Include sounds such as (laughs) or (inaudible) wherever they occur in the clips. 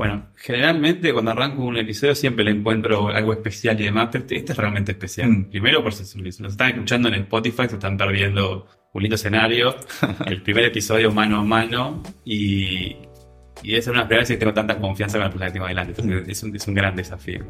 Bueno, generalmente cuando arranco un episodio siempre le encuentro algo especial y demás, pero este, es realmente especial. Mm. Primero, por si nos están escuchando en Spotify, se están perdiendo un lindo escenario, (laughs) el primer episodio mano a mano y, y es una primera vez que tengo tanta confianza con la persona que tengo adelante. Entonces, es, un, es un gran desafío.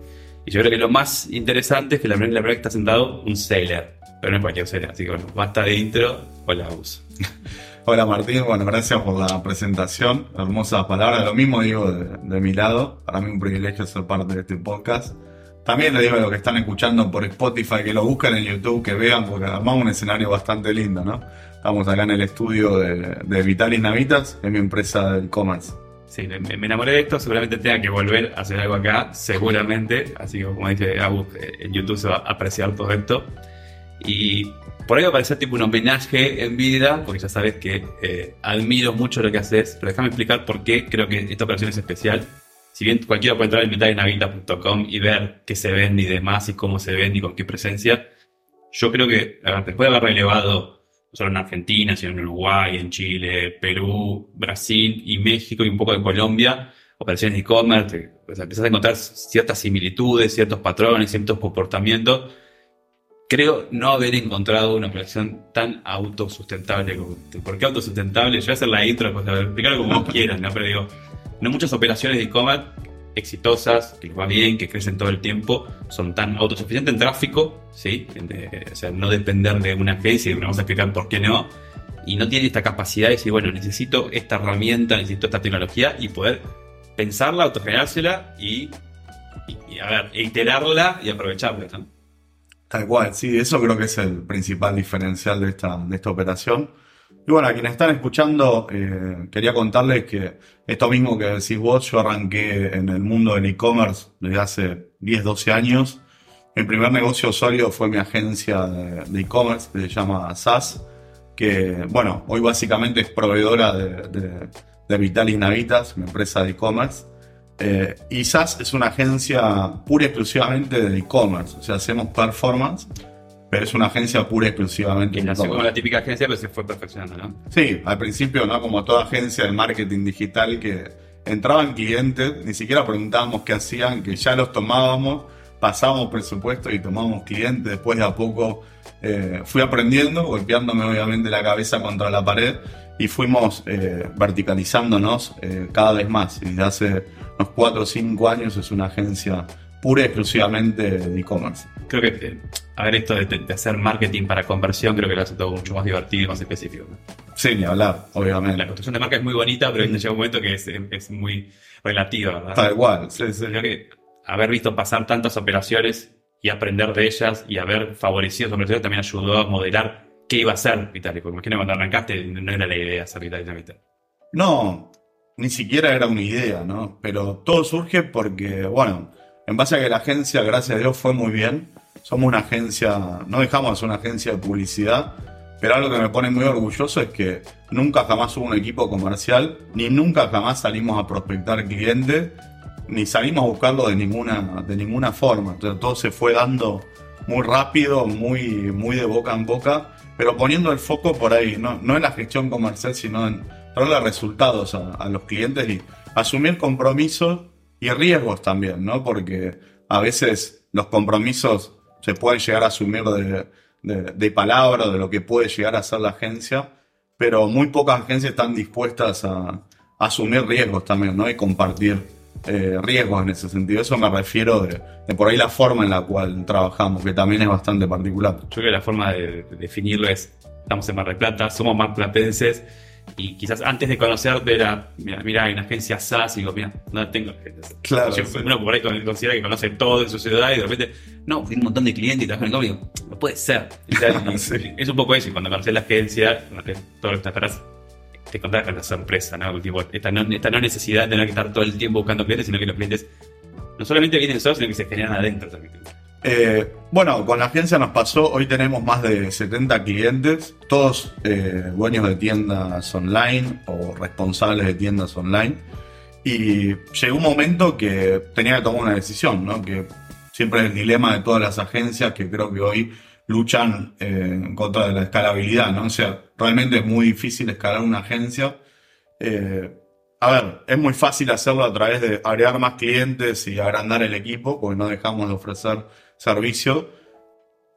Y yo creo que lo más interesante es que la primera, la primera que está sentado un sailor, pero no es cualquier sailor, así que bueno, basta de intro, hola uso. (laughs) Hola Martín, bueno, gracias por la presentación, hermosas palabras. Lo mismo digo de, mi lado, para mí un privilegio ser parte de este podcast. También le digo a los que están escuchando por Spotify que lo busquen en YouTube, que vean, porque armamos un escenario bastante lindo, ¿no? Estamos acá en el estudio de, de Vitalis Navitas, que es mi empresa de e-commerce. Sí, me, enamoré de esto, seguramente tenga que volver a hacer algo acá, seguramente. Así que como dice Abu, eh, en YouTube se va a apreciar todo esto. Y por ahí va a parecer tipo un homenaje en vida, porque ya sabes que eh, admiro mucho lo que haces, pero déjame explicar por qué creo que esta operación es especial. Si bien cualquiera puede entrar en vitalinavita.com y ver qué se vende y demás, y cómo se vende y con qué presencia, yo creo que después de haber relevado no solo en Argentina, sino en Uruguay, en Chile, Perú, Brasil y México y un poco de Colombia, operaciones de e-commerce, pues empezás a encontrar ciertas similitudes, ciertos patrones, ciertos comportamientos. Creo no haber encontrado una operación tan autosustentable como este. ¿Por qué autosustentable? Yo voy a hacer la intro, pues, explicarlo como quieras, ¿no? Pero digo, no muchas operaciones de e-commerce exitosas, que les va bien, que crecen todo el tiempo, son tan autosuficientes en tráfico, ¿sí? De- o sea, no depender de una agencia, y vamos a explicar por qué no, y no tienen esta capacidad de decir, bueno, necesito esta herramienta, necesito esta tecnología, y poder pensarla, autogenerársela y, y, y, a ver, iterarla y aprovecharla, ¿no? Tal cual, sí, eso creo que es el principal diferencial de esta, de esta operación. Y bueno, a quienes están escuchando, eh, quería contarles que esto mismo que decís vos, yo arranqué en el mundo del e-commerce desde hace 10, 12 años. Mi primer negocio sólido fue mi agencia de e-commerce, que se llama SAS, que, bueno, hoy básicamente es proveedora de, de, de Vitalis Navitas, mi empresa de e-commerce. Eh, y SAS es una agencia pura y exclusivamente de e-commerce, o sea, hacemos performance, pero es una agencia pura y exclusivamente de nació como e-commerce. la típica agencia, pero se fue perfeccionando, ¿no? Sí, al principio, ¿no? Como toda agencia de marketing digital que entraban clientes, ni siquiera preguntábamos qué hacían, que ya los tomábamos, pasábamos presupuesto y tomábamos clientes, después de a poco eh, fui aprendiendo, golpeándome obviamente la cabeza contra la pared y fuimos eh, verticalizándonos eh, cada vez más. Y desde hace unos 4 o 5 años es una agencia pura y exclusivamente de e-commerce. Creo que, eh, a ver, esto de, de hacer marketing para conversión, creo que lo hace todo mucho más divertido y más específico. ¿no? Sin ni hablar, obviamente. La construcción de marca es muy bonita, pero llega un momento que es, es muy relativa, ¿verdad? Tal cual, sí, sí. Creo que haber visto pasar tantas operaciones y aprender de ellas y haber favorecido esas operaciones también ayudó a modelar qué iba a ser Vitalik. Porque imagino cuando arrancaste no era la idea hacer Vitalik. No, ni siquiera era una idea, ¿no? Pero todo surge porque, bueno, en base a que la agencia, gracias a Dios, fue muy bien. Somos una agencia, no dejamos de ser una agencia de publicidad, pero algo que me pone muy orgulloso es que nunca jamás hubo un equipo comercial, ni nunca jamás salimos a prospectar clientes, ni salimos a buscarlo de ninguna, de ninguna forma. Todo se fue dando muy rápido, muy, muy de boca en boca, pero poniendo el foco por ahí, no, no en la gestión comercial, sino en darle resultados a, a los clientes y asumir compromisos y riesgos también, ¿no? Porque a veces los compromisos se pueden llegar a asumir de, de, de palabra, de lo que puede llegar a ser la agencia, pero muy pocas agencias están dispuestas a, a asumir riesgos también, ¿no? Y compartir eh, riesgos en ese sentido. Eso me refiero de, de por ahí la forma en la cual trabajamos, que también es bastante particular. Yo creo que la forma de, de definirlo es, estamos en Mar del Plata, somos marplatenses, y quizás antes de conocerte era, mira, mira, hay una agencia SAS, y digo, mira, no tengo agencia SAS. Claro, O sea, sí. Uno por ahí considera que conoce todo en su ciudad y de repente, no, tiene un montón de clientes y trabaja en el código. No puede ser. (laughs) Y- Sí. Es un poco eso, y cuando conoces la agencia, conoces todo lo que te esperas, te encontrás con la sorpresa, ¿no? Tipo, esta, no, esta no necesidad de tener que estar todo el tiempo buscando clientes, sino que los clientes no solamente vienen solos, sino que se generan adentro también. Eh, bueno, con la agencia nos pasó, hoy tenemos más de 70 clientes, todos eh, dueños de tiendas online o responsables de tiendas online. Y llegó un momento que tenía que tomar una decisión, ¿no? Que siempre es el dilema de todas las agencias que creo que hoy luchan eh, en contra de la escalabilidad, ¿no? O sea, realmente es muy difícil escalar una agencia. A ver, es muy fácil hacerlo a través de agregar más clientes y agrandar el equipo, porque no dejamos de ofrecer servicio.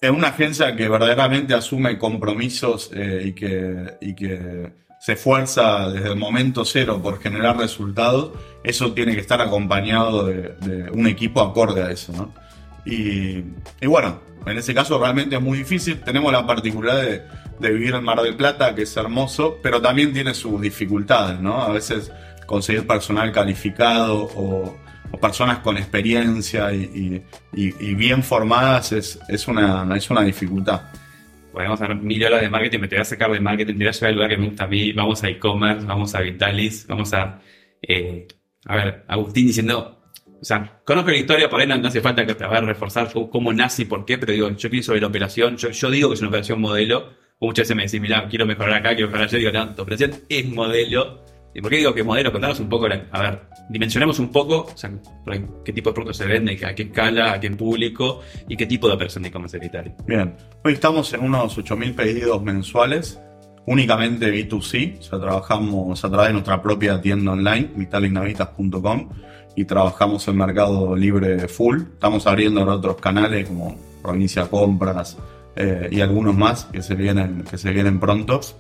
Es una agencia que verdaderamente asume compromisos eh, y, que, y que se esfuerza desde el momento cero por generar resultados. Eso tiene que estar acompañado de, un equipo acorde a eso, ¿no? Y, y, bueno, en ese caso realmente es muy difícil. Tenemos la particularidad de, de vivir en Mar del Plata, que es hermoso, pero también tiene sus dificultades, ¿no? A veces conseguir personal calificado o, personas con experiencia y, bien formadas es, una, es una dificultad. Podemos hacer mil horas de marketing, me te voy a sacar de marketing, te voy a llevar al lugar que me gusta a mí, vamos a e-commerce, vamos a Vitalis, vamos a... Eh, a ver, Agustín diciendo, o sea, conozco la historia, por ahí no, hace falta que te vaya a reforzar cómo nace y por qué, pero digo, yo pienso sobre la operación, yo, digo que es una operación modelo, muchas veces me decís, mira, quiero mejorar acá, quiero mejorar allá, digo, no, tu operación es modelo, ¿Y por qué digo que modelo? Contanos un poco, a ver, dimensionemos un poco qué tipo de productos se vende, a qué escala, a qué público y qué tipo de operación de e-commerce Bien, hoy estamos en unos 8.000 pedidos mensuales, únicamente B2C, o sea, trabajamos a través de nuestra propia tienda online, vitalignavitas.com, y trabajamos en mercado libre full. Estamos abriendo ahora otros canales como Provincia Compras eh, y algunos más que se vienen, que se vienen prontos.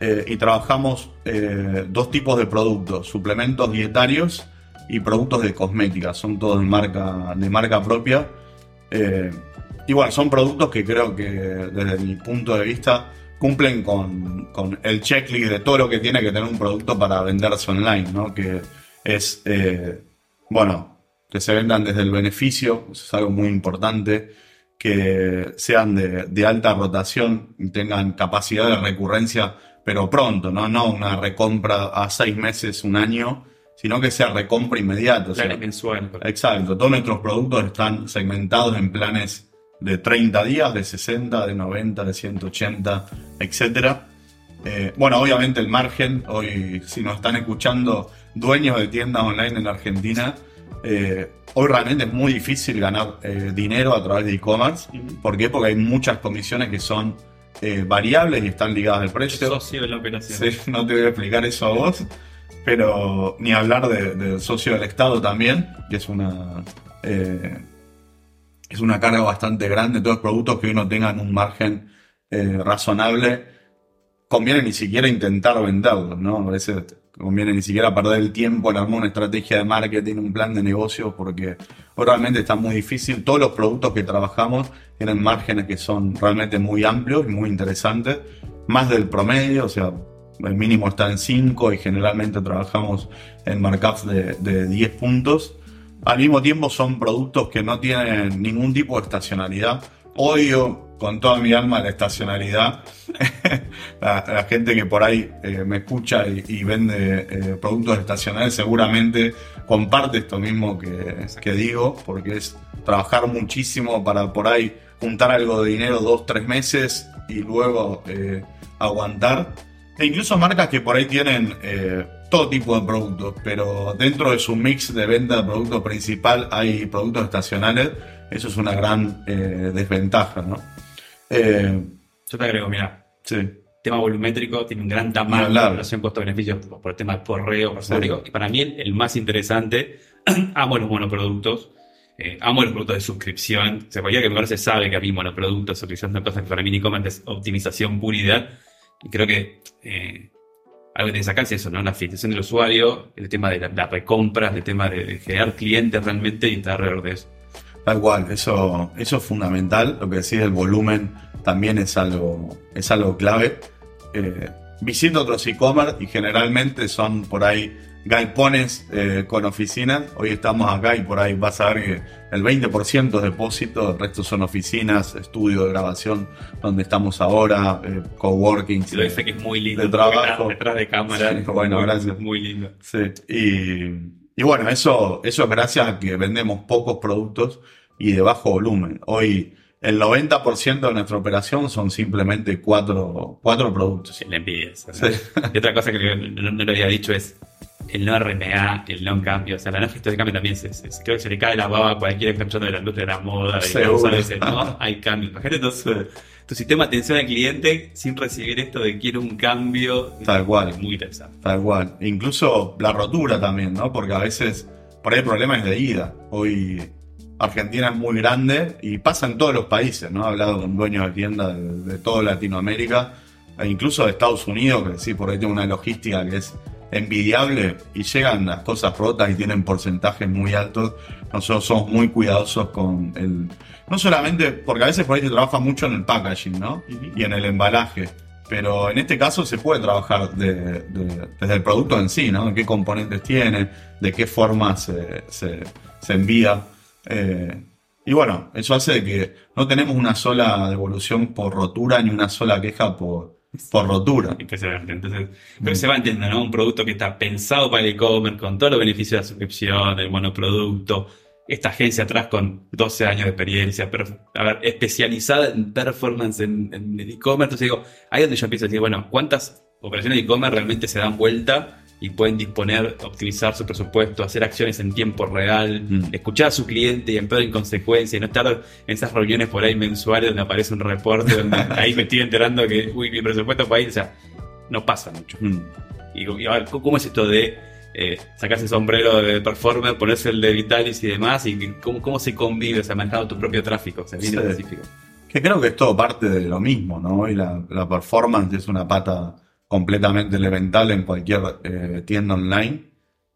Eh, y trabajamos eh, dos tipos de productos, suplementos dietarios y productos de cosmética, son todos de marca, de marca propia. Eh, y bueno, son productos que creo que desde mi punto de vista cumplen con, con, el checklist de todo lo que tiene que tener un producto para venderse online, ¿no? Que es, bueno, que se vendan desde el beneficio, es algo muy importante, que sean de, de alta rotación y tengan capacidad de recurrencia pero pronto, ¿no? No una recompra a seis meses, un año, sino que sea recompra inmediata. mensual. Exacto. Todos nuestros productos están segmentados en planes de 30 días, de 60, de 90, de 180, etc. Eh, bueno, obviamente el margen, hoy si nos están escuchando dueños de tiendas online en Argentina, eh, hoy realmente es muy difícil ganar eh, dinero a través de e-commerce. ¿Por qué? Porque hay muchas comisiones que son eh, variables y están ligadas al precio. Socio de la operación. Sí, no te voy a explicar eso a vos, pero ni hablar del socio del Estado también, que es una eh, es una carga bastante grande. Todos los productos que uno tengan un margen eh, razonable, conviene ni siquiera intentar venderlos, ¿no? A veces conviene ni siquiera perder el tiempo en armar una estrategia de marketing, un plan de negocio, porque realmente está muy difícil. Todos los productos que trabajamos tienen márgenes que son realmente muy amplios y muy interesantes, más del promedio, o sea, el mínimo está en 5 y generalmente trabajamos en markups de, de 10 puntos. Al mismo tiempo son productos que no tienen ningún tipo de estacionalidad. Odio con toda mi alma la estacionalidad. (laughs) la, gente que por ahí eh, me escucha y, vende eh, productos estacionales seguramente comparte esto mismo que, que, digo, porque es trabajar muchísimo para por ahí juntar algo de dinero dos, tres meses y luego eh, aguantar. E incluso marcas que por ahí tienen todo tipo de productos, pero dentro de su mix de venta de producto principal hay productos estacionales. Eso es una gran desventaja, ¿no? Eh, Yo te agrego, mira. Sí. Tema volumétrico tiene un gran tamaño, la relación costo-beneficio por el tema de porreo, Y para mí el, más interesante, (clears throat) amo los monoproductos. Eh, amo los productos de suscripción. Se podría que mejor se sabe que a mí monoproductos, suscripción son cosas que para mí e es optimización puridad. Y creo que eh, algo que que sacarse es eso, ¿no? La fidelización del usuario, el tema de la, recompra, el tema de, de, generar clientes realmente y estar alrededor de eso. Tal cual, eso, eso es fundamental. Lo que decís del volumen también es algo, es algo clave. Eh, visito otros e-commerce y generalmente son por ahí galpones eh, con oficinas. Hoy estamos acá y por ahí vas a ver que el 20% es depósito, el resto son oficinas, estudio de grabación donde estamos ahora, eh, coworking. lo dice que es muy lindo. De trabajo. Detrás de cámara. bueno, gracias. Muy lindo. Sí. Y, y bueno, eso, eso es gracias a que vendemos pocos productos y de bajo volumen. Hoy el 90% de nuestra operación son simplemente cuatro, cuatro productos. Sí, la envidia. Y otra cosa que no, le había dicho es, el no RMA, el no cambio, o sea, la no gestión de cambio también se, se- creo que se le cae la baba a cualquiera que está escuchando de la industria de la moda, de cosas, no, hay cambio. Imagínate entonces tu sistema de atención al cliente sin recibir esto de quiero un cambio. Tal cual. Muy interesante. Tal cual. Incluso la rotura también, ¿no? Porque a veces por ahí el problema es de ida. Hoy Argentina es muy grande y pasa en todos los países, ¿no? He hablado con dueños de tiendas de, de toda Latinoamérica e incluso de Estados Unidos, que sí, por ahí tiene una logística que es envidiable y llegan las cosas rotas y tienen porcentajes muy altos. Nosotros somos muy cuidadosos con el... No solamente, porque a veces por ahí se trabaja mucho en el packaging, ¿no? Y en el embalaje. Pero en este caso se puede trabajar de- de- desde el producto en sí, ¿no? ¿Qué componentes tiene? ¿De qué forma se, se- se envía? Eh, y bueno, eso hace que no tenemos una sola devolución por rotura ni una sola queja por, (laughs) por rotura. Entonces, que se va entendiendo, ¿no? Un producto que está pensado para el e-commerce, con todos los beneficios de la suscripción, el monoproducto, esta agencia atrás con 12 años de experiencia, pero, a ver, especializada en performance en, en el e-commerce. Entonces digo, ahí es donde yo empiezo a decir, bueno, ¿cuántas operaciones de e-commerce realmente se dan vuelta y pueden disponer, optimizar su presupuesto, hacer acciones en tiempo real, Mm. escuchar a su cliente y emplear en consecuencia y no estar en esas reuniones por ahí mensuales donde aparece un reporte donde (laughs) ahí me estoy enterando que, uy, mi presupuesto para ir, o sea, no pasa mucho. Mm. Y, y a ver, ¿cómo es esto de eh, sacarse el sombrero de performer, ponerse el de Vitalis y demás? ¿Y cómo, cómo se convive, o sea, manejando tu propio tráfico? O sea, bien Sí. específico. Que creo que es todo parte de lo mismo, ¿no? Y la, la performance es una pata completamente elemental en cualquier eh, tienda online.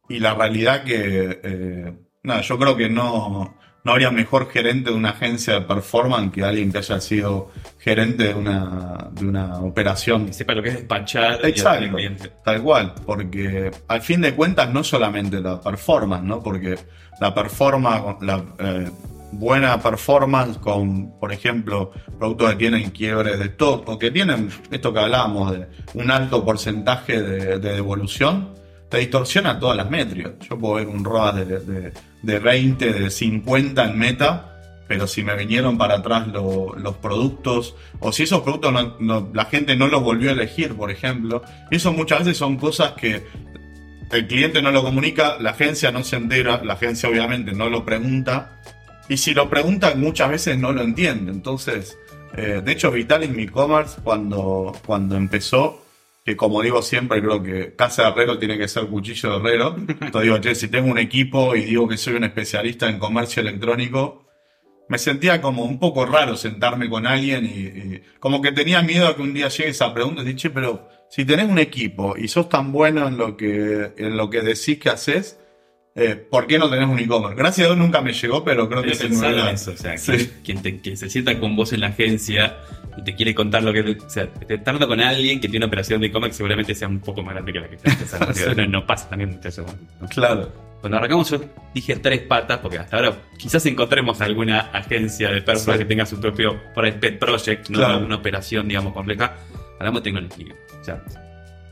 Y la realidad que, eh, nada, yo creo que no, no habría mejor gerente de una agencia de performance que alguien que haya sido gerente de una, de una operación Que sepa lo que es despachar Exacto. al cliente. Tal cual, porque al fin de cuentas no solamente la performance, ¿no? Porque la performance, la eh, buena performance con, por ejemplo, productos que tienen quiebres de stock o que tienen esto que hablábamos de un alto porcentaje de, de devolución, te distorsiona todas las métricas. Yo puedo ver un ROAS de, de, de 20, de 50 en meta, pero si me vinieron para atrás lo- los productos, o si esos productos no- no- la gente no los volvió a elegir, por ejemplo, eso muchas veces son cosas que el cliente no lo comunica, la agencia no se entera, la agencia obviamente no lo pregunta, y si lo pregunta muchas veces no lo entiende. Entonces, eh, de hecho, Vital en mi e-commerce, cuando, cuando empezó, que como digo siempre, creo que casa de herrero tiene que ser cuchillo de herrero. Entonces digo, che, si tengo un equipo y digo que soy un especialista en comercio electrónico, me sentía como un poco raro sentarme con alguien y, como que tenía miedo a que un día llegue esa pregunta y decir, che, pero si tenés un equipo y sos tan bueno en lo que, en lo que decís que haces, eh, ¿por qué no tenés un e-commerce? Gracias a Dios nunca me llegó, pero creo que es una- eso, o sea, Sí. quien, te- quien se sienta con vos en la agencia y te quiere contar lo que... O sea, te hablando con alguien que tiene una operación de e-commerce seguramente sea un poco más grande que la que está. O sea, Sí. no, no pasa también muchas veces. Claro. Cuando arrancamos yo dije tres patas, porque hasta ahora quizás encontremos alguna agencia de personas Sí. que tenga su propio pet project, ¿no? Claro. una operación, digamos, compleja. Hablamos de tecnología. O sea,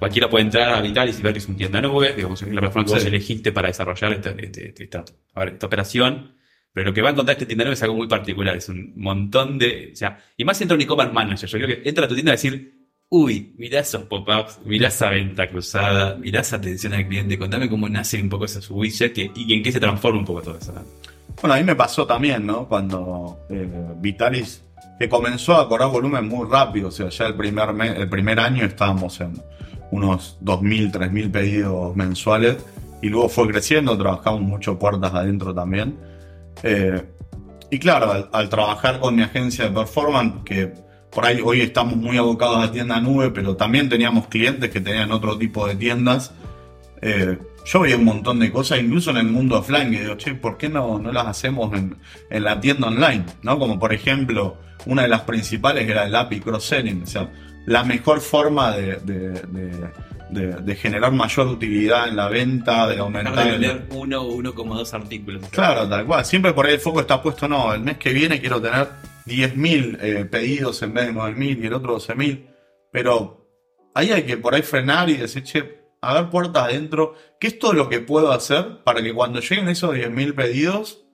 cualquiera puede entrar a Vitalis y ver que es un tienda nube, digamos, es la plataforma que vos elegiste para desarrollar esta, este- este- esta, a ver, esta operación. Pero lo que va a encontrar este tienda nube es algo muy particular, es un montón de... O sea, y más entra un e-commerce manager, yo creo que entra a tu tienda a decir, uy, mirá esos pop-ups, mirá esa venta cruzada, mirá esa atención al cliente, contame cómo nace un poco ese su widget que- y en qué se transforma un poco todo eso. ¿no? Bueno, a mí me pasó también, ¿no? Cuando eh, Vitalis, que comenzó a cobrar volumen muy rápido, o sea, ya el primer, me- el primer año estábamos en unos 2.000, 3.000 pedidos mensuales y luego fue creciendo, trabajamos mucho puertas adentro también. Eh, y claro, al, al trabajar con mi agencia de performance, que por ahí hoy estamos muy abocados a tienda nube, pero también teníamos clientes que tenían otro tipo de tiendas. Eh, yo veía un montón de cosas, incluso en el mundo offline, que digo, che, ¿por qué no, no las hacemos en, en la tienda online? ¿No? Como por ejemplo, una de las principales era el API cross-selling, o sea, la mejor forma de, de- de- generar mayor utilidad en la venta, de aumentar... de el- vender uno o uno como dos artículos. Claro, tal cual. Siempre por ahí el foco está puesto, no, el mes que viene quiero tener 10.000 eh, pedidos en vez de 9.000 y el otro 12.000. Pero ahí hay que por ahí frenar y decir, che, a ver puertas adentro, ¿qué es todo lo que puedo hacer para que cuando lleguen esos 10.000 pedidos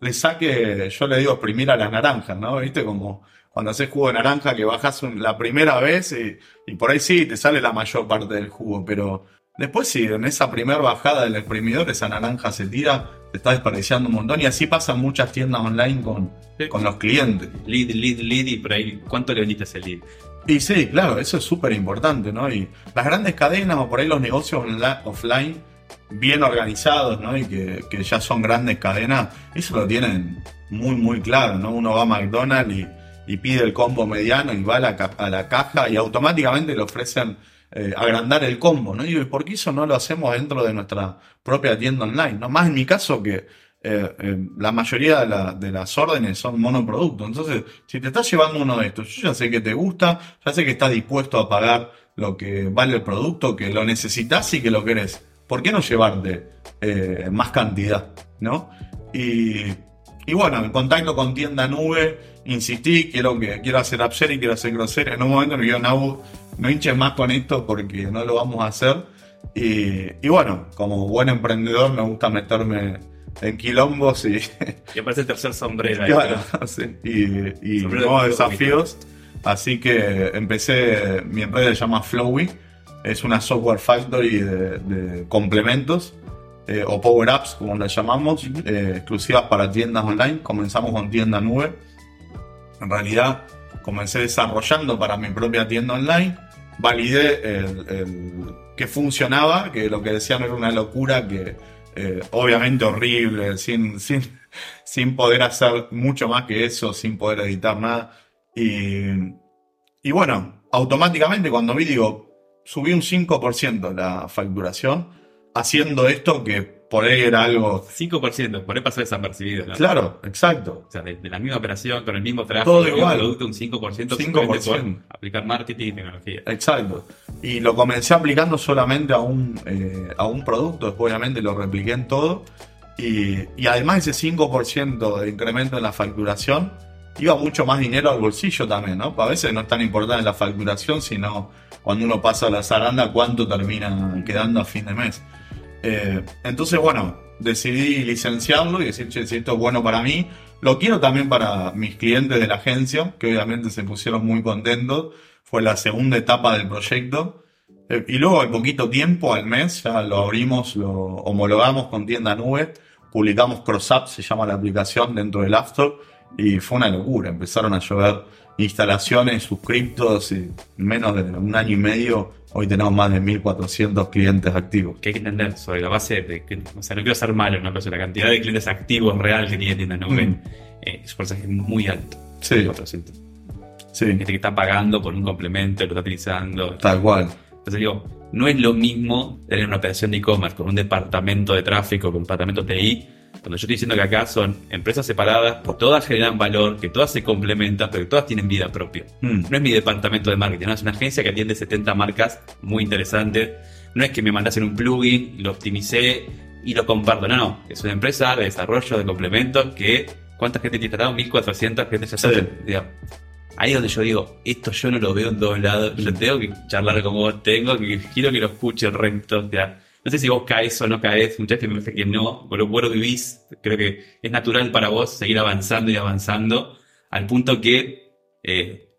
le saque, yo le digo exprimir a las naranjas, ¿no? ¿Viste? Como cuando haces jugo de naranja que bajas un- la primera vez y, y por ahí sí te sale la mayor parte del jugo, pero Después, si en esa primera bajada del exprimidor esa naranja se tira, te está desperdiciando un montón. Y así pasan muchas tiendas online con, con los clientes. Lead, lead, lead y por ahí, ¿cuánto le vendiste ese lead? Y sí, claro, eso es súper importante, ¿no? Y las grandes cadenas o por ahí los negocios offline bien organizados, ¿no? Y que, que ya son grandes cadenas, eso lo tienen muy, muy claro, ¿no? Uno va a McDonald's y, y pide el combo mediano y va a la, caja y automáticamente le ofrecen eh, agrandar el combo, ¿no? Y ¿por qué eso no lo hacemos dentro de nuestra propia tienda online? ¿no? Más en mi caso que eh, eh, la mayoría de, la- de las órdenes son monoproductos. Entonces, si te estás llevando uno de estos, yo ya sé que te gusta, ya sé que estás dispuesto a pagar lo que vale el producto, que lo necesitas y que lo querés. ¿Por qué no llevarte más cantidad? ¿No? Y, y bueno, en contacto con tienda nube, insistí, quiero que quiero hacer upsell y quiero hacer cross En un momento me dijo, no, no hinches más con esto porque no lo vamos a hacer. Y, y bueno, como buen emprendedor me gusta meterme en quilombos y, (laughs) Y aparece el tercer sombrero ahí. Claro, (laughs) sí, y, y Sombrero nuevos desafíos. Así que empecé, mi empresa se llama Flowy, es una software factory de, de complementos eh, o power apps, como la llamamos, eh, exclusivas para tiendas online. Comenzamos con tienda nube. En realidad, comencé desarrollando para mi propia tienda online. Validé el, que funcionaba, que lo que decían era una locura, que eh, obviamente horrible, sin, sin, sin poder hacer mucho más que eso, sin poder editar nada. Y, y bueno, automáticamente cuando vi, digo, subí un 5% la facturación haciendo esto que por ahí era algo... 5%, por ahí pasó desapercibido, ¿no? Claro, exacto. O sea, de, de la misma operación, con el mismo tráfico, Todo igual. producto, un 5%, 5%. simplemente por aplicar marketing y tecnología. Exacto. Y lo comencé aplicando solamente a un, eh, a un producto, después obviamente lo repliqué en todo. Y, y además ese 5% de incremento en la facturación, iba mucho más dinero al bolsillo también, ¿no? A veces no es tan importante la facturación, sino cuando uno pasa la zaranda, cuánto termina quedando a fin de mes. Eh, entonces, bueno, decidí licenciarlo y decir, che, si esto es bueno para mí, lo quiero también para mis clientes de la agencia, que obviamente se pusieron muy contentos. Fue la segunda etapa del proyecto. Eh, y luego, al poquito tiempo, al mes, ya lo abrimos, lo homologamos con tienda nube, publicamos CrossApp, se llama la aplicación dentro del App Store, y fue una locura. Empezaron a llover instalaciones, suscriptos, y en menos de un año y medio, hoy tenemos más de 1.400 clientes activos. Que hay que entender sobre la base de que, o sea, no quiero ser malo, ¿no? Pero la cantidad de clientes activos real que tiene tienda nube, Mm. eh, es un porcentaje muy alto. Sí. 400. Sí, Gente que está pagando por un complemento, lo está utilizando. tal cual. Entonces digo, no es lo mismo tener una operación de e-commerce con un departamento de tráfico, con un departamento TI, cuando yo estoy diciendo que acá son empresas separadas, que todas generan valor, que todas se complementan, pero que todas tienen vida propia. Mm. No es mi departamento de marketing, no, es una agencia que atiende 70 marcas muy interesantes. No es que me mandasen un plugin, lo optimicé y lo comparto. No, no. Es una empresa de desarrollo de complementos que. ¿Cuánta gente tiene instalado? 1400 gente ya Sí. Digamos. Ahí es donde yo digo, esto yo no lo veo en todos lados. Yo tengo que charlar como vos tengo, que quiero que lo escuche el resto. O sea, no sé si vos caes o no caes, muchas veces me parece que no, por lo bueno vivís, creo que es natural para vos seguir avanzando y avanzando, al punto que eh,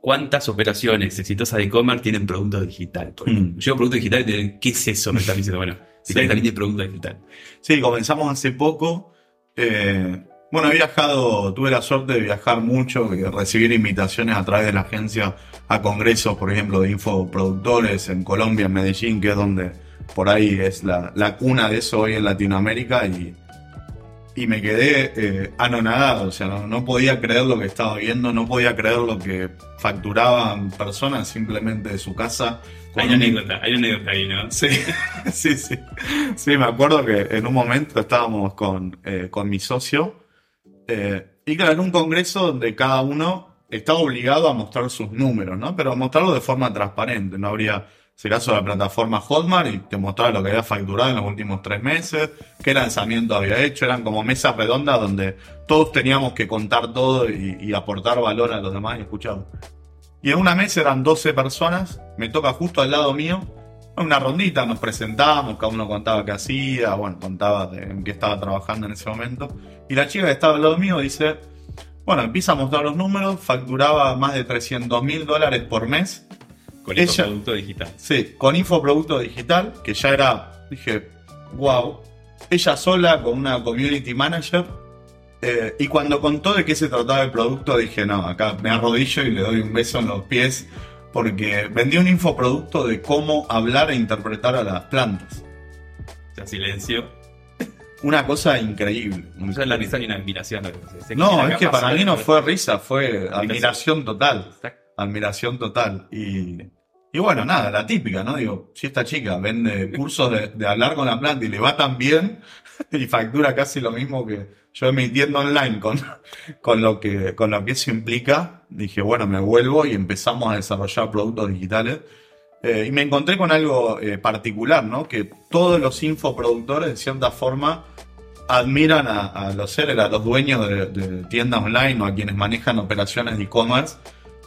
cuántas operaciones exitosas de e-commerce tienen producto digital. Mm. Yo producto digital ¿qué es eso? Me están diciendo, bueno, Sí. digital también tiene producto digital. Sí, comenzamos hace poco. Eh, bueno, he viajado, tuve la suerte de viajar mucho, y recibir invitaciones a través de la agencia a congresos, por ejemplo, de infoproductores en Colombia, en Medellín, que es donde por ahí es la, la cuna de eso hoy en Latinoamérica y, y me quedé eh, anonadado, o sea, no, no podía creer lo que estaba viendo, no podía creer lo que facturaban personas simplemente de su casa. Hay una un- anécdota, hay una anécdota ahí, ¿no? Sí, (laughs) sí, sí. Sí, me acuerdo que en un momento estábamos con, eh, con mi socio. eh, y claro, en un congreso donde cada uno está obligado a mostrar sus números, ¿no? Pero mostrarlo de forma transparente. No habría, si caso la plataforma Hotmart y te mostraba lo que había facturado en los últimos tres meses, qué lanzamiento había hecho. Eran como mesas redondas donde todos teníamos que contar todo y, y aportar valor a los demás y escuchar. Y en una mesa eran 12 personas, me toca justo al lado mío, una rondita, nos presentábamos, cada uno contaba qué hacía, bueno, contaba de en qué estaba trabajando en ese momento. Y la chica que estaba al lado mío dice, bueno, empieza a mostrar los números, facturaba más de 300 mil dólares por mes Con Ella- producto digital. Sí, con infoproducto digital, que ya era, dije, wow. Ella sola con una community manager. eh, y cuando contó de qué se trataba el producto, dije, no, acá me arrodillo y le doy un beso en los pies. Porque vendí un infoproducto de cómo hablar e interpretar a las plantas. O sea, silencio. (laughs) Una cosa increíble. O sea, la risa y una admiración. No, es que para mí no fue risa, fue admiración total. Admiración total. Y, y bueno, nada, la típica, ¿no? Digo, si esta chica vende cursos de, hablar con la planta y le va tan bien (laughs) y factura casi lo mismo que yo emitiendo online con, con, lo, que, con lo que eso implica, dije, bueno, me vuelvo y empezamos a desarrollar productos digitales. Eh, y me encontré con algo eh, particular, ¿no? Que todos los infoproductores, de cierta forma, admiran a, a los seres, a los dueños de, de tiendas online o a quienes manejan operaciones de e-commerce,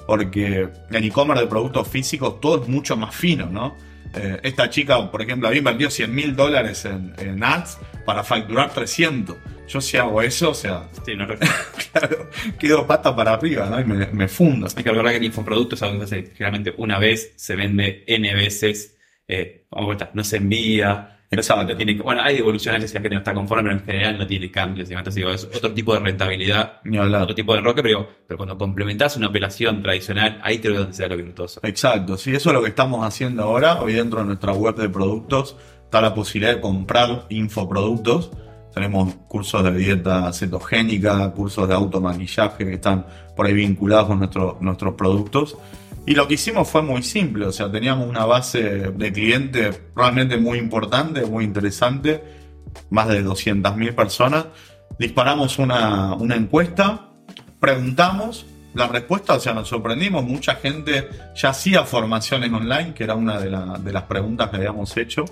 porque en e-commerce de productos físicos todo es mucho más fino, ¿no? Eh, esta chica, por ejemplo, había invertido 100 mil dólares en, en ads para facturar 300. Yo si hago eso, o sea, Sí, no (laughs) claro, quedo pata para arriba, ¿no? Y me, me fundo. Hay que recordar que el infoproducto es algo que se hace generalmente una vez, se vende N veces, eh, no se envía. Exacto. tiene, bueno, hay devoluciones si la gente no está conforme, pero en general no tiene cambios. Entonces digo, es otro tipo de rentabilidad, Ni otro tipo de enroque, pero, pero cuando complementás una operación tradicional, ahí creo donde se da lo virtuoso. Exacto, sí, eso es lo que estamos haciendo ahora. Hoy dentro de nuestra web de productos está la posibilidad de comprar infoproductos. Tenemos cursos de dieta cetogénica, cursos de automaquillaje que están por ahí vinculados con nuestro- nuestros productos. Y lo que hicimos fue muy simple, o sea, teníamos una base de clientes realmente muy importante, muy interesante, más de 200.000 personas. Disparamos una, una encuesta, preguntamos, la respuesta, o sea, nos sorprendimos, mucha gente ya hacía formaciones online, que era una de, la- de las preguntas que habíamos hecho.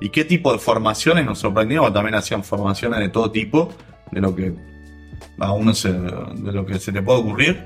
¿Y qué tipo de formaciones nos sorprendimos? También hacían formaciones de todo tipo, de lo que a uno se, de lo que se le puede ocurrir.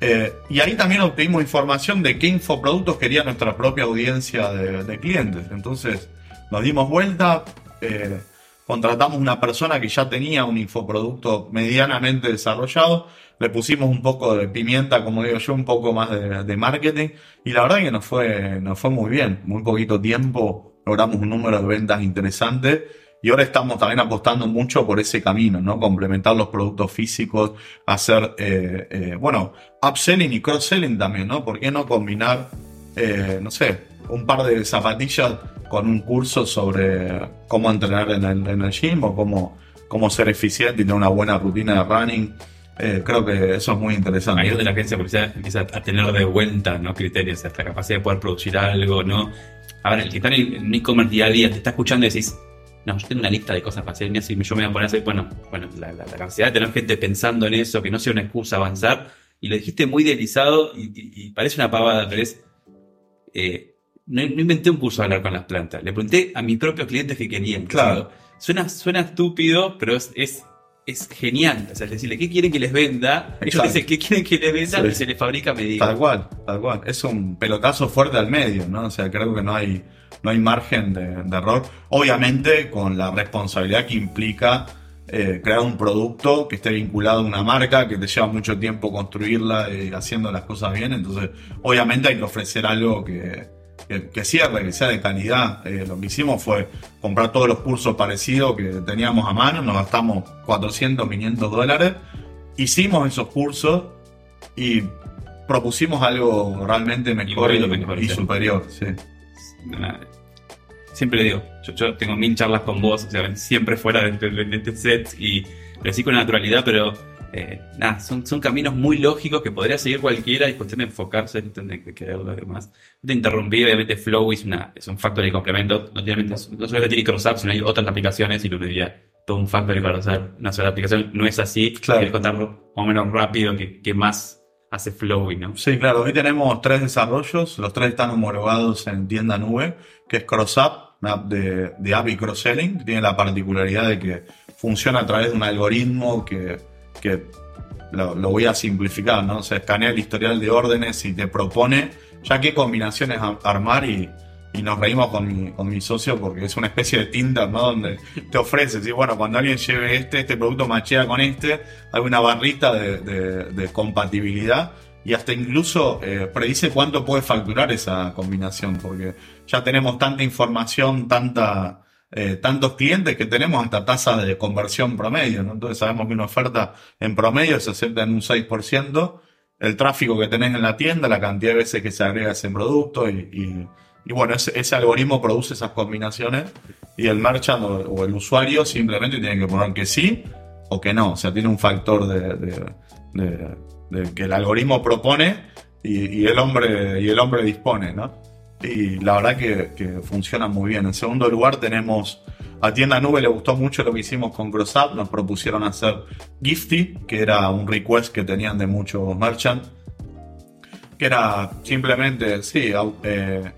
Eh, y ahí también obtuvimos información de qué infoproductos quería nuestra propia audiencia de, de clientes. Entonces nos dimos vuelta, eh, contratamos una persona que ya tenía un infoproducto medianamente desarrollado, le pusimos un poco de pimienta, como digo yo, un poco más de, de marketing y la verdad que nos fue, nos fue muy bien. Muy poquito tiempo logramos un número de ventas interesante. Y ahora estamos también apostando mucho por ese camino, ¿no? Complementar los productos físicos, hacer, eh, eh, bueno, upselling y cross-selling también, ¿no? ¿Por qué no combinar, eh, no sé, un par de zapatillas con un curso sobre cómo entrenar en el, en el gym o cómo, cómo ser eficiente y tener una buena rutina de running? Creo que eso es muy interesante. Ahí donde la agencia de publicidad empieza a tener de vuelta ¿no? criterios, esta capacidad de poder producir algo, ¿no? Ahora, el que está en e-commerce día a día te está escuchando y decís, no, yo tengo una lista de cosas para hacer, y si yo me voy a poner a hacer, bueno, bueno, la, la, la capacidad de tener gente pensando en eso, que no sea una excusa avanzar, y lo dijiste muy deslizado y, y- y parece una pavada, pero es, eh, no, no inventé un curso de hablar con las plantas, le pregunté a mis propios clientes que querían. Claro. Suena, suena estúpido, pero es, es, es genial. O sea, es decirle, ¿qué quieren que les venda? Ellos dicen, ¿qué quieren que les venda? Sí. Y se les fabrica medida. Tal cual, tal cual. Es un pelotazo fuerte al medio, ¿no? O sea, creo que no hay, no hay margen de, de error. Obviamente, con la responsabilidad que implica eh, crear un producto que esté vinculado a una marca, que te lleva mucho tiempo construirla y haciendo las cosas bien. Entonces, obviamente hay que ofrecer algo que, que, que cierre, que sea de calidad. Eh, lo que hicimos fue comprar todos los cursos parecidos que teníamos a mano, nos gastamos 400, 500 dólares. Hicimos esos cursos y propusimos algo realmente mejor y, y superior. Sí. Siempre le digo, yo, yo tengo mil charlas con vos, o sea, siempre fuera de, de- de este set y lo decís con naturalidad, pero eh, nada, son, son caminos muy lógicos que podría seguir cualquiera y es cuestión de enfocarse, de querer lo demás. Te interrumpí, obviamente Flow es, una, es un factor de complemento, no, tiene- no solo que tiene CrossApp, sino hay otras aplicaciones y lo diría todo un factor para usar una sola aplicación, no es así, Claro. quieres contarlo más o menos rápido que, que más hace Flow, ¿no? Sí, claro. Hoy tenemos tres desarrollos. Los tres están homologados en tienda nube, que es CrossApp, una app de, de app y cross-selling. que Tiene la particularidad de que funciona a través de un algoritmo que, que lo, lo voy a simplificar, ¿no? Se escanea el historial de órdenes y te propone ya qué combinaciones a- armar y, y nos reímos con mi, con mi socio porque es una especie de Tinder, ¿no? Donde te ofrece, ¿sí? bueno, cuando alguien lleve este, este producto machea con este, hay una barrita de, de- de compatibilidad y hasta incluso eh, predice cuánto puede facturar esa combinación, porque ya tenemos tanta información, eh, tantos clientes que tenemos hasta tasa de conversión promedio. Entonces sabemos que una oferta en promedio se acepta en un 6%, el tráfico que tenés en la tienda, la cantidad de veces que se agrega ese producto y, bueno, ese, algoritmo produce esas combinaciones y el merchant o, el usuario simplemente tiene que poner que sí o que no, o sea, tiene un factor de, que el algoritmo propone y, y, el hombre, y el hombre dispone, ¿no? Y la verdad que, que funciona muy bien. En segundo lugar tenemos a Tienda Nube le gustó mucho lo que hicimos con CrossUp, nos propusieron hacer Gifty, que era un request que tenían de muchos merchants, que era simplemente, sí, eh,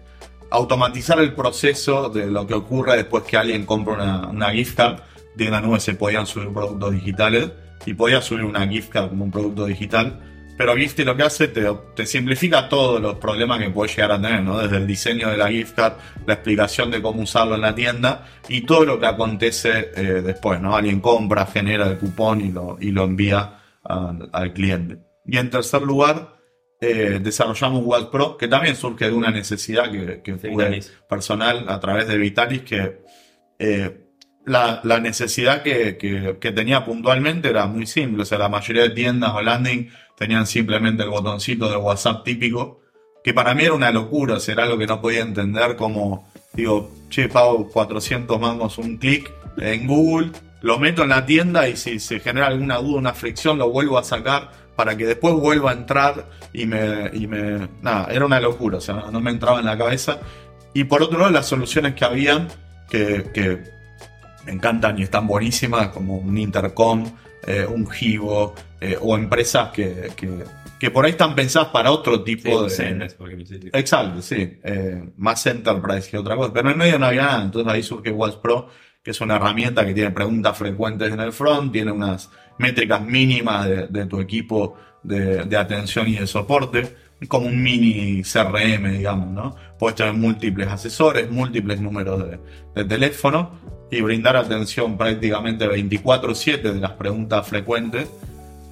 automatizar el proceso de lo que ocurre después que alguien compra una, una gift card. Tienda Nube se podían subir productos digitales y podía subir una gift card como un producto digital pero Gifty lo que hace te, te simplifica todos los problemas que puedes llegar a tener, ¿no? Desde el diseño de la gift card, la explicación de cómo usarlo en la tienda y todo lo que acontece eh, después, ¿no? Alguien compra, genera el cupón y lo, y lo envía al cliente. Y en tercer lugar, eh, desarrollamos Wild Pro, que también surge de una necesidad que, que fue personal a través de Vitalis, que eh, la, necesidad que, que, tenía puntualmente era muy simple. O sea, la mayoría de tiendas o landing tenían simplemente el botoncito de WhatsApp típico, que para mí era una locura, o sea, era algo que no podía entender como, digo, che, pago 400 mangos un clic en Google, lo meto en la tienda y si se genera alguna duda, una fricción, lo vuelvo a sacar para que después vuelva a entrar y me, y me... Nada, era una locura, o sea, no me entraba en la cabeza. Y por otro lado, las soluciones que habían, que me encantan y están buenísimas, como un Intercom, eh, un Givo, eh, o empresas que, que, que, por ahí están pensadas para otro tipo de... Exacto, sí. Eh, más enterprise que otra cosa. Pero en el medio no había nada, entonces ahí surge Watch Pro, que es una herramienta que tiene preguntas frecuentes en el front, tiene unas métricas mínimas de, de tu equipo de, de atención y de soporte como un mini CRM, digamos, ¿no? Puedes tener múltiples asesores, múltiples números de, de teléfono y brindar atención prácticamente 24/7 de las preguntas frecuentes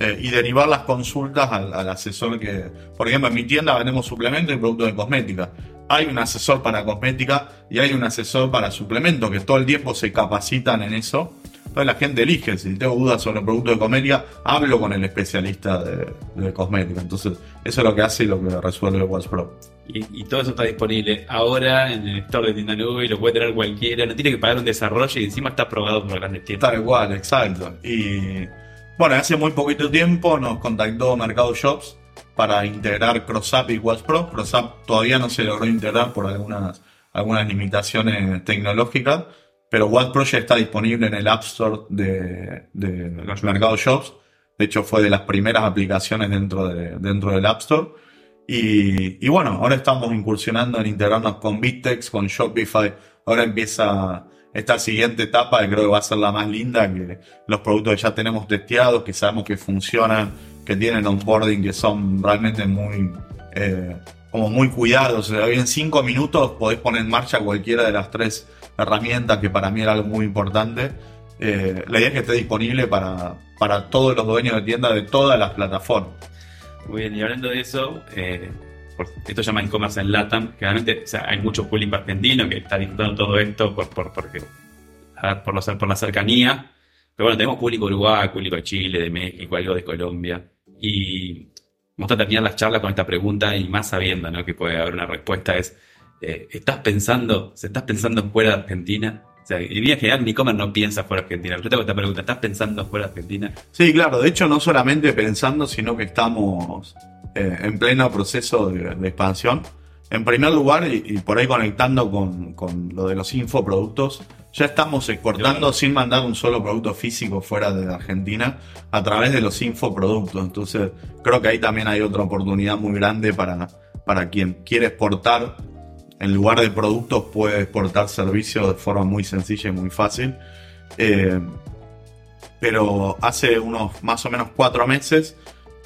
eh, y derivar las consultas al, al, asesor que, por ejemplo, en mi tienda vendemos suplementos y productos de cosmética. Hay un asesor para cosmética y hay un asesor para suplementos que todo el tiempo se capacitan en eso entonces la gente elige, si tengo dudas sobre el producto de comedia, hablo con el especialista de, cosmética. Entonces eso es lo que hace y lo que resuelve Watch Y, todo eso está disponible ahora en el store de tienda nube y lo puede tener cualquiera. No tiene que pagar un desarrollo y encima está probado por grandes tiendas. Tal cual, exacto. Y bueno, hace muy poquito tiempo nos contactó Mercado Shops para integrar CrossUp y Watch Pro. CrossUp todavía no se logró integrar por algunas, algunas limitaciones tecnológicas pero What está disponible en el App Store de, de Mercado Shops. De hecho, fue de las primeras aplicaciones dentro, de, dentro del App Store. Y, bueno, ahora estamos incursionando en integrarnos con Bittex, con Shopify. Ahora empieza esta siguiente etapa que creo que va a ser la más linda, que los productos que ya tenemos testeados, que sabemos que funcionan, que tienen onboarding, que son realmente muy, eh, como muy cuidados. O sea, en cinco minutos podés poner en marcha cualquiera de las tres herramienta que para mí era algo muy importante. Eh, la idea es que esté disponible para, para todos los dueños de tiendas de todas las plataformas. Muy bien, y hablando de eso, eh, esto se llama e-commerce en LATAM, que realmente o sea, hay mucho público argentino que está disfrutando todo esto por, por, porque, por, los, por la cercanía. Pero bueno, tenemos público de Uruguay, público de Chile, de México, algo de Colombia. Y me gusta terminar las charlas con esta pregunta y más sabiendo ¿no? que puede haber una respuesta es eh, estás pensando, se estás pensando fuera de Argentina. O sea, en línea general, Nicomer no piensa fuera de Argentina. Yo tengo esta pregunta, ¿estás pensando fuera de Argentina? Sí, claro. De hecho, no solamente pensando, sino que estamos eh, en pleno proceso de, expansión. En primer lugar, y, por ahí conectando con, con, lo de los infoproductos, ya estamos exportando sin mandar un solo producto físico fuera de Argentina a través de los infoproductos. Entonces, creo que ahí también hay otra oportunidad muy grande para, para quien quiere exportar en lugar de productos puede exportar servicios de forma muy sencilla y muy fácil. Eh, pero hace unos más o menos cuatro meses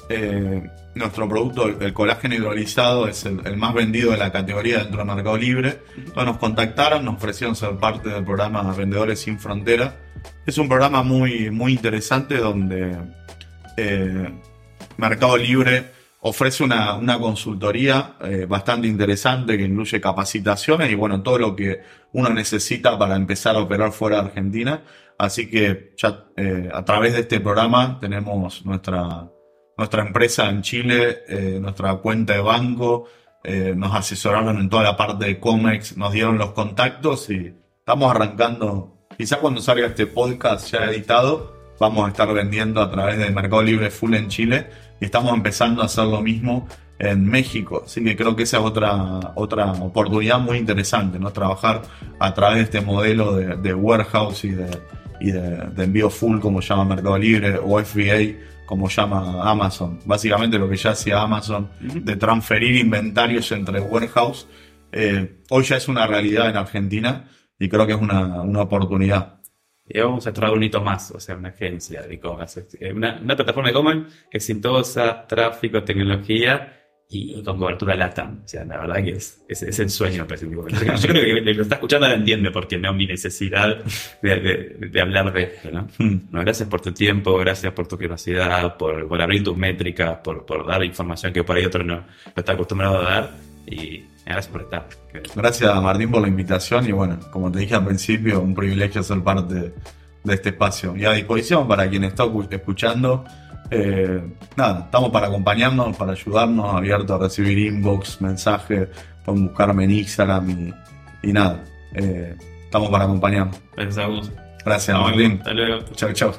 eh, nuestro producto, el colágeno hidrolizado, es el, más vendido de la categoría dentro del Mercado Libre. Entonces nos contactaron, nos ofrecieron ser parte del programa Vendedores Sin Frontera. Es un programa muy, muy interesante donde eh, Mercado Libre ofrece una, una consultoría eh, bastante interesante que incluye capacitaciones y bueno, todo lo que uno necesita para empezar a operar fuera de Argentina. Así que ya eh, a través de este programa tenemos nuestra, nuestra empresa en Chile, eh, nuestra cuenta de banco, nos asesoraron en toda la parte de COMEX, nos dieron los contactos y estamos arrancando. Quizá cuando salga este podcast ya editado, vamos a estar vendiendo a través del Mercado Libre Full en Chile y estamos empezando a hacer lo mismo en México. Así que creo que esa es otra, otra oportunidad muy interesante, ¿no? Trabajar a través de este modelo de, de warehouse y, de, y de, de envío full, como llama Mercado Libre, o FBA, como llama Amazon. Básicamente lo que ya hacía Amazon de transferir inventarios entre warehouse, eh, hoy ya es una realidad en Argentina y creo que es una, una oportunidad. Y vamos a traer un hito más, o sea, una agencia de e-commerce. Eh, Una, una plataforma de e-commerce exitosa, tráfico, tecnología y con cobertura LATAM. O sea, la verdad que es, es, es el sueño. cosas. (laughs) Yo creo que el que lo está escuchando lo entiende porque no mi necesidad de, de- de hablar de esto. No, (laughs) gracias por tu tiempo, gracias por tu curiosidad, por, por abrir tus métricas, por, por dar información que por ahí otro no, no está acostumbrado a dar. Y gracias por estar. Gracias Martín por la invitación y bueno, como te dije al principio, un privilegio ser parte de este espacio. Y a disposición para quien está escu- escuchando, eh, nada, estamos para acompañarnos, para ayudarnos, abierto a recibir inbox, mensajes, pueden buscarme en Instagram y, y nada, eh, estamos para acompañarnos. Gracias. Gracias Martín. Hasta luego. Chao, chao.